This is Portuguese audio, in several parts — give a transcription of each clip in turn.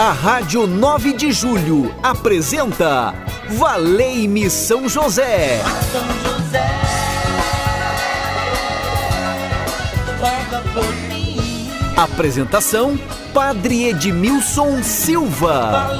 A Rádio 9 de Julho apresenta Valei-me São José. São José, roga por mim. Apresentação: Padre Edmilson Silva.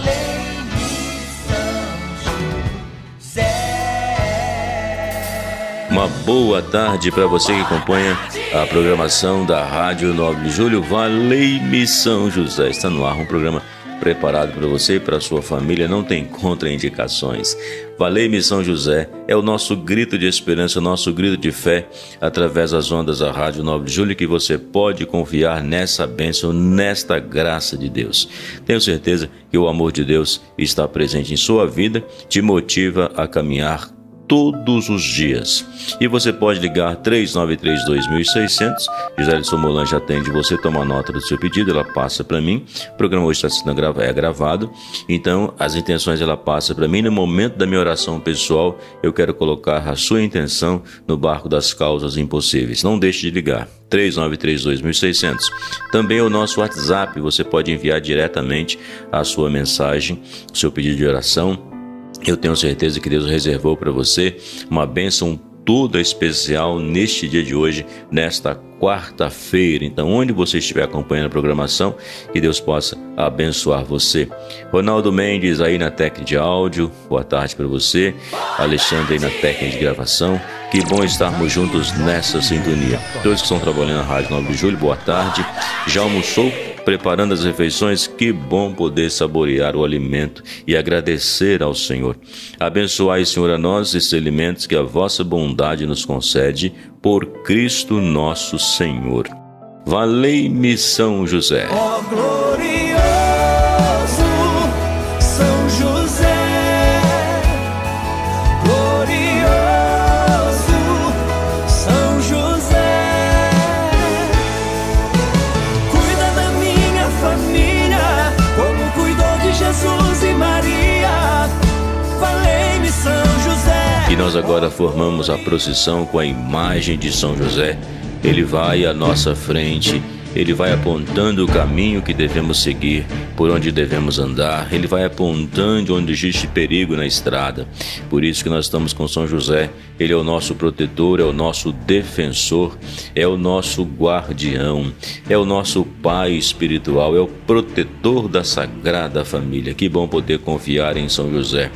Uma boa tarde para você que acompanha a programação da Rádio 9 de Julho. Valei-me São José. Está no ar um programa preparado para você e para sua família, não tem contraindicações. Valei-me São José é o nosso grito de esperança, o nosso grito de fé através das ondas da Rádio 9 de Julho que você pode confiar nessa bênção, nesta graça de Deus. Tenho certeza que o amor de Deus está presente em sua vida, te motiva a caminhar todos os dias. E você pode ligar 393-2600. Gisele Somolange atende você, toma nota do seu pedido, ela passa para mim. O programa hoje está sendo gravado, é gravado. Então, as intenções ela passa para mim. No momento da minha oração pessoal, eu quero colocar a sua intenção no barco das causas impossíveis. Não deixe de ligar. 393-2600. Também o nosso WhatsApp, você pode enviar diretamente a sua mensagem, seu pedido de oração eu tenho certeza que Deus reservou para você uma bênção toda especial neste dia de hoje, nesta quarta-feira. Então, onde você estiver acompanhando a programação, que Deus possa abençoar você. Ronaldo Mendes aí na técnica de áudio, boa tarde para você. Alexandre aí na técnica de gravação. Que bom estarmos juntos nessa sintonia. Todos que estão trabalhando na Rádio 9 de Julho, boa tarde. Já almoçou? Preparando as refeições, que bom poder saborear o alimento e agradecer ao Senhor. Abençoai, Senhor, a nós esses alimentos que a vossa bondade nos concede, por Cristo nosso Senhor. Valei-me São José. Oh, nós agora formamos a procissão com a imagem de São José. Ele vai à nossa frente ele vai apontando o caminho que devemos seguir, por onde devemos andar, ele vai apontando onde existe perigo na estrada. Por isso que nós estamos com São José, ele é o nosso protetor, é o nosso defensor, é o nosso guardião, é o nosso pai espiritual, é o protetor da sagrada família. Que bom poder confiar em São José.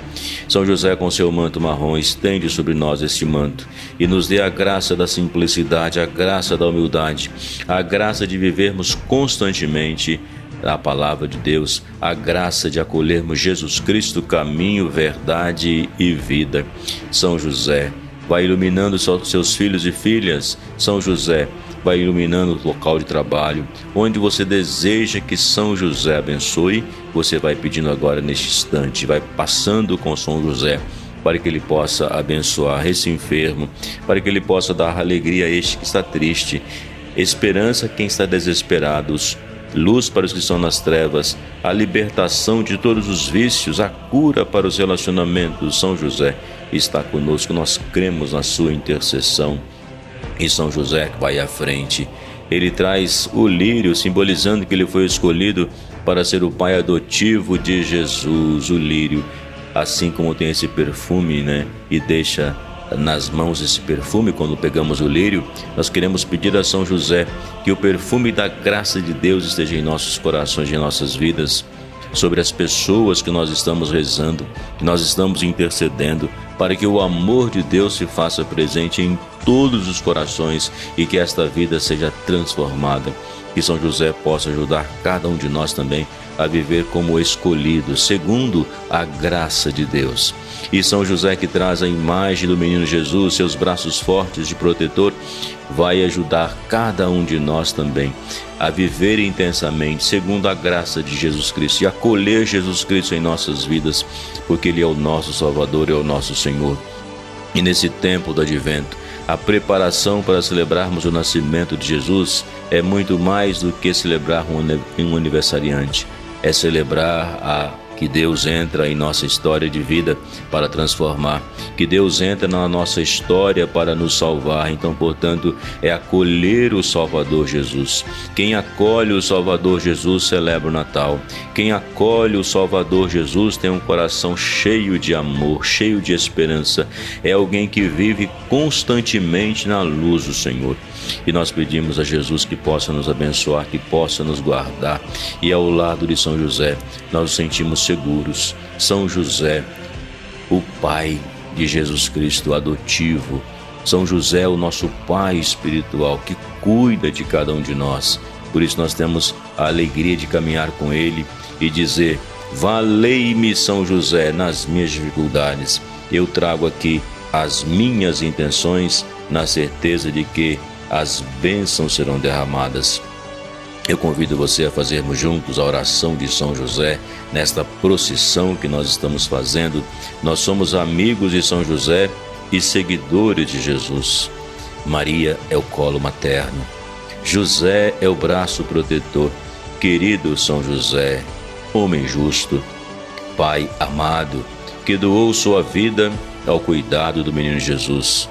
São José, com seu manto marrom, estende sobre nós este manto e nos dê a graça da simplicidade, a graça da humildade, a graça de vivermos constantemente a palavra de Deus, a graça de acolhermos Jesus Cristo, caminho, verdade e vida. São José, vai iluminando seus filhos e filhas. São José, vai iluminando o local de trabalho, onde você deseja que São José abençoe, você vai pedindo agora neste instante, vai passando com São José para que ele possa abençoar esse enfermo, para que ele possa dar alegria a este que está triste, esperança quem está desesperado, luz para os que estão nas trevas, a libertação de todos os vícios, a cura para os relacionamentos. São José está conosco, nós cremos na sua intercessão. E São José vai à frente. Ele traz o lírio, simbolizando que ele foi escolhido para ser o pai adotivo de Jesus, o lírio. Assim como tem esse perfume, né? E deixa nas mãos esse perfume quando pegamos o lírio, nós queremos pedir a São José que o perfume da graça de Deus esteja em nossos corações em nossas vidas, sobre as pessoas que nós estamos rezando, que nós estamos intercedendo, para que o amor de Deus se faça presente em todos os corações e que esta vida seja transformada. Que São José possa ajudar cada um de nós também a viver como escolhido, segundo a graça de Deus. E São José, que traz a imagem do menino Jesus, seus braços fortes de protetor, vai ajudar cada um de nós também a viver intensamente segundo a graça de Jesus Cristo e acolher Jesus Cristo em nossas vidas, porque Ele é o nosso Salvador, é o nosso Senhor. E nesse tempo do advento, a preparação para celebrarmos o nascimento de Jesus é muito mais do que celebrar um aniversariante é celebrar a que Deus entra em nossa história de vida para transformar, que Deus entra na nossa história para nos salvar. Então, portanto, é acolher o Salvador Jesus. Quem acolhe o Salvador Jesus celebra o Natal. Quem acolhe o Salvador Jesus tem um coração cheio de amor, cheio de esperança. É alguém que vive constantemente na luz do Senhor. E nós pedimos a Jesus que possa nos abençoar, que possa nos guardar. E ao lado de São José, nós nos sentimos seguros. São José, o Pai de Jesus Cristo adotivo. São José, o nosso Pai espiritual, que cuida de cada um de nós. Por isso nós temos a alegria de caminhar com Ele e dizer: Valei-me, São José, nas minhas dificuldades. Eu trago aqui as minhas intenções, na certeza de que as bênçãos serão derramadas. Eu convido você a fazermos juntos a oração de São José nesta procissão que nós estamos fazendo. Nós somos amigos de São José e seguidores de Jesus. Maria é o colo materno. José é o braço protetor. Querido São José, homem justo, Pai amado, que doou sua vida ao cuidado do menino Jesus.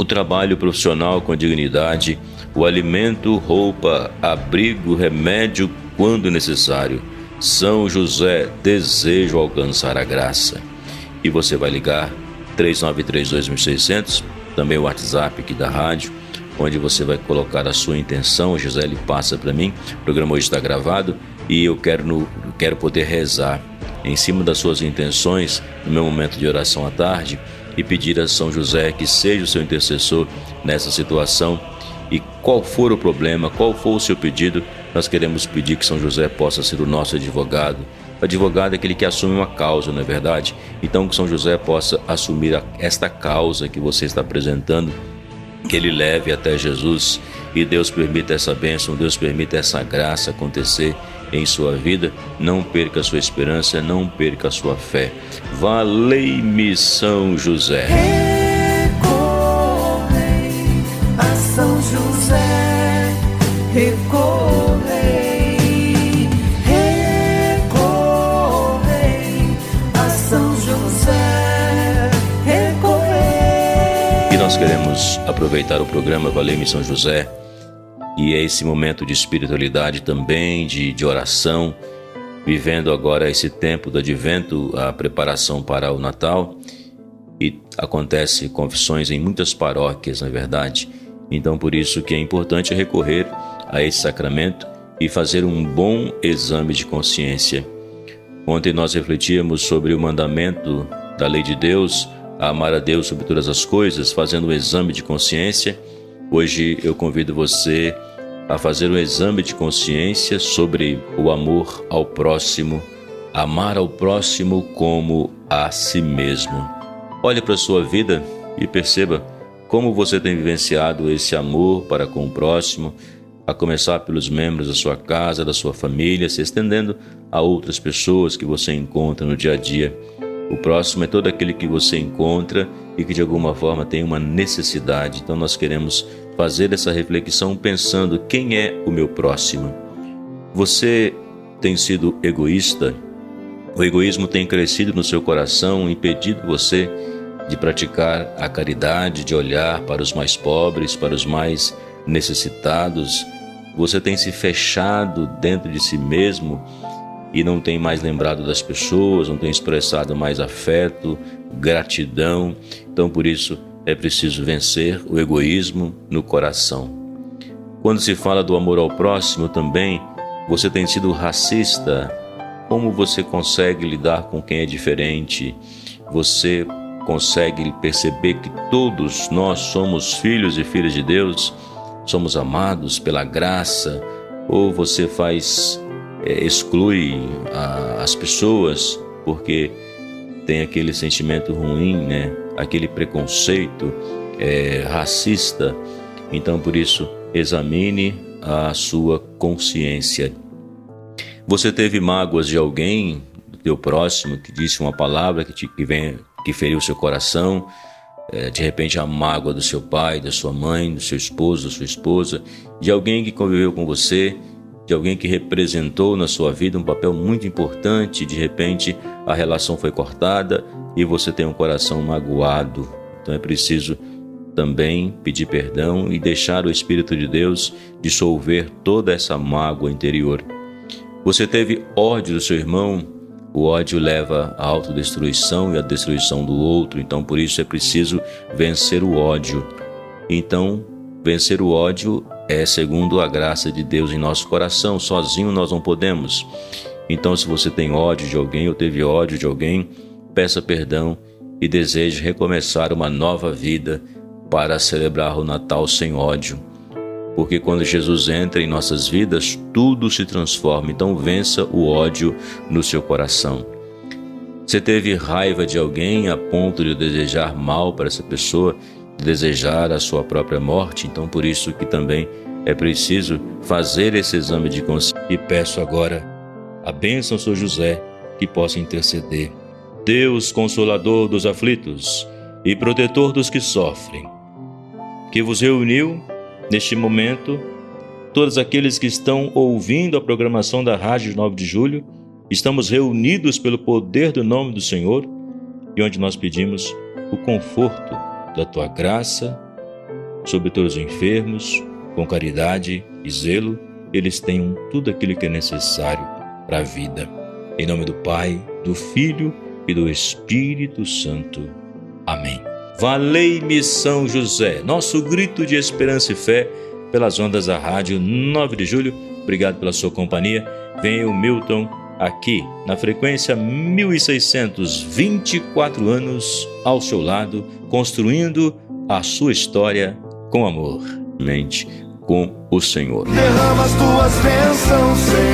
o trabalho profissional com dignidade, o alimento, roupa, abrigo, remédio quando necessário. São José, desejo alcançar a graça. E você vai ligar 3932.600, também o WhatsApp aqui da rádio, onde você vai colocar a sua intenção. José ele passa para mim. O programa hoje está gravado e eu quero, no, quero poder rezar em cima das suas intenções no meu momento de oração à tarde e pedir a São José que seja o seu intercessor nessa situação e qual for o problema, qual for o seu pedido, nós queremos pedir que São José possa ser o nosso advogado. O advogado é aquele que assume uma causa, não é verdade? Então que São José possa assumir esta causa que você está apresentando, que ele leve até Jesus e Deus permita essa bênção, Deus permita essa graça acontecer em sua vida. Não perca a sua esperança, não perca a sua fé. Valei-me São José. recorrei, recorrei a São José, recorrei. E nós queremos aproveitar o programa Valeu-me São José e é esse momento de espiritualidade também, de, de oração, vivendo agora esse tempo do advento, a preparação para o Natal. E acontece confissões em muitas paróquias, na é verdade. Então, por isso que é importante recorrer a esse sacramento e fazer um bom exame de consciência. Ontem nós refletíamos sobre o mandamento da lei de Deus, a amar a Deus sobre todas as coisas, fazendo um exame de consciência. Hoje eu convido você a fazer um exame de consciência sobre o amor ao próximo, amar ao próximo como a si mesmo. Olhe para a sua vida e perceba como você tem vivenciado esse amor para com o próximo, a começar pelos membros da sua casa, da sua família, se estendendo a outras pessoas que você encontra no dia a dia. O próximo é todo aquele que você encontra e que de alguma forma tem uma necessidade. Então nós queremos fazer essa reflexão pensando quem é o meu próximo. Você tem sido egoísta? O egoísmo tem crescido no seu coração, impedido você de praticar a caridade, de olhar para os mais pobres, para os mais necessitados. Você tem se fechado dentro de si mesmo e não tem mais lembrado das pessoas, não tem expressado mais afeto, gratidão. Então, por isso, é preciso vencer o egoísmo no coração. Quando se fala do amor ao próximo também, você tem sido racista. Como você consegue lidar com quem é diferente? Você consegue perceber que todos nós somos filhos e filhas de Deus, somos amados pela graça, ou você faz é, exclui a, as pessoas porque tem aquele sentimento ruim, né? Aquele preconceito é, racista. Então, por isso, examine a sua consciência. Você teve mágoas de alguém, do teu próximo, que disse uma palavra que, te, que, vem, que feriu seu coração, é, de repente a mágoa do seu pai, da sua mãe, do seu esposo, da sua esposa, de alguém que conviveu com você? De alguém que representou na sua vida um papel muito importante, de repente a relação foi cortada e você tem um coração magoado. Então é preciso também pedir perdão e deixar o Espírito de Deus dissolver toda essa mágoa interior. Você teve ódio do seu irmão, o ódio leva à autodestruição e à destruição do outro, então por isso é preciso vencer o ódio. Então, vencer o ódio é segundo a graça de Deus em nosso coração. Sozinho nós não podemos. Então, se você tem ódio de alguém ou teve ódio de alguém, peça perdão e deseje recomeçar uma nova vida para celebrar o Natal sem ódio. Porque quando Jesus entra em nossas vidas, tudo se transforma. Então, vença o ódio no seu coração. Você teve raiva de alguém a ponto de desejar mal para essa pessoa? desejar a sua própria morte, então por isso que também é preciso fazer esse exame de consciência. E peço agora a bênção São José que possa interceder. Deus consolador dos aflitos e protetor dos que sofrem, que vos reuniu neste momento, todos aqueles que estão ouvindo a programação da Rádio 9 de Julho, estamos reunidos pelo poder do nome do Senhor e onde nós pedimos o conforto da tua graça sobre todos os enfermos, com caridade e zelo, eles tenham tudo aquilo que é necessário para a vida. Em nome do Pai, do Filho e do Espírito Santo. Amém. Valei-me São José, nosso grito de esperança e fé pelas ondas da rádio 9 de julho. Obrigado pela sua companhia. Venha o Milton aqui na frequência 1624 anos ao seu lado, construindo a sua história com amor. Mente com o Senhor. Derrama as tuas bênçãos, Senhor.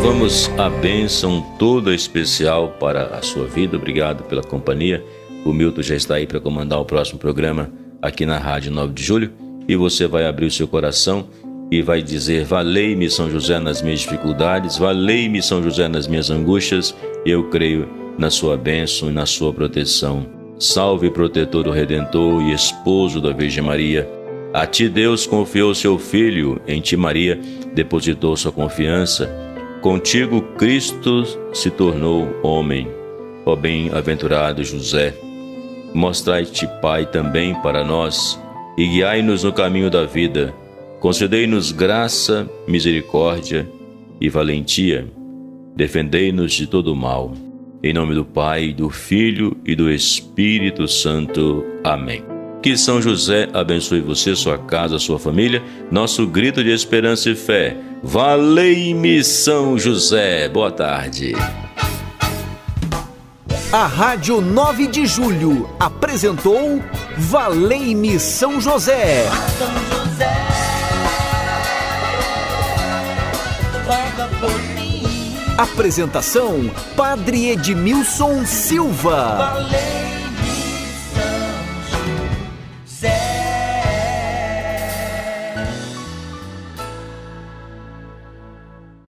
Ser. Então vamos à bênção toda especial para a sua vida. Obrigado pela companhia. O Milton já está aí para comandar o próximo programa aqui na Rádio 9 de Julho e você vai abrir o seu coração e vai dizer: Valei-me, São José, nas minhas dificuldades, valei-me, São José, nas minhas angústias, eu creio na sua bênção e na sua proteção. Salve, protetor do Redentor e esposo da Virgem Maria. A ti Deus confiou seu Filho, em ti Maria depositou sua confiança. Contigo Cristo se tornou homem. Ó bem-aventurado José, Mostrai-te, Pai, também para nós, e guiai-nos no caminho da vida. Concedei-nos graça, misericórdia e valentia. Defendei-nos de todo mal. Em nome do Pai, do Filho e do Espírito Santo. Amém. Que São José abençoe você, sua casa, sua família. Nosso grito de esperança e fé. Valei-me, São José. Boa tarde. A Rádio 9 de Julho apresentou Valei-me São José. São José, roga por mim. Apresentação: Padre Edmilson Silva. Valei